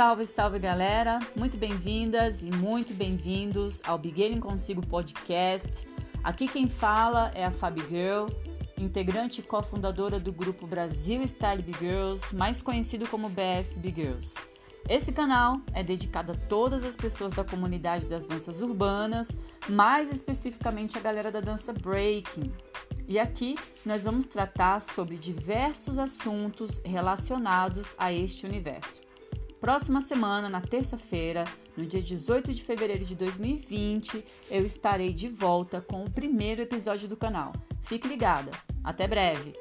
Salve, salve galera! Muito bem-vindas e muito bem-vindos ao Beginning Consigo Podcast. Aqui quem fala é a Fabi Girl, integrante e cofundadora do grupo Brasil Style Big Girls, mais conhecido como BS Big Girls. Esse canal é dedicado a todas as pessoas da comunidade das danças urbanas, mais especificamente a galera da dança breaking. E aqui nós vamos tratar sobre diversos assuntos relacionados a este universo. Próxima semana, na terça-feira, no dia 18 de fevereiro de 2020, eu estarei de volta com o primeiro episódio do canal. Fique ligada. Até breve.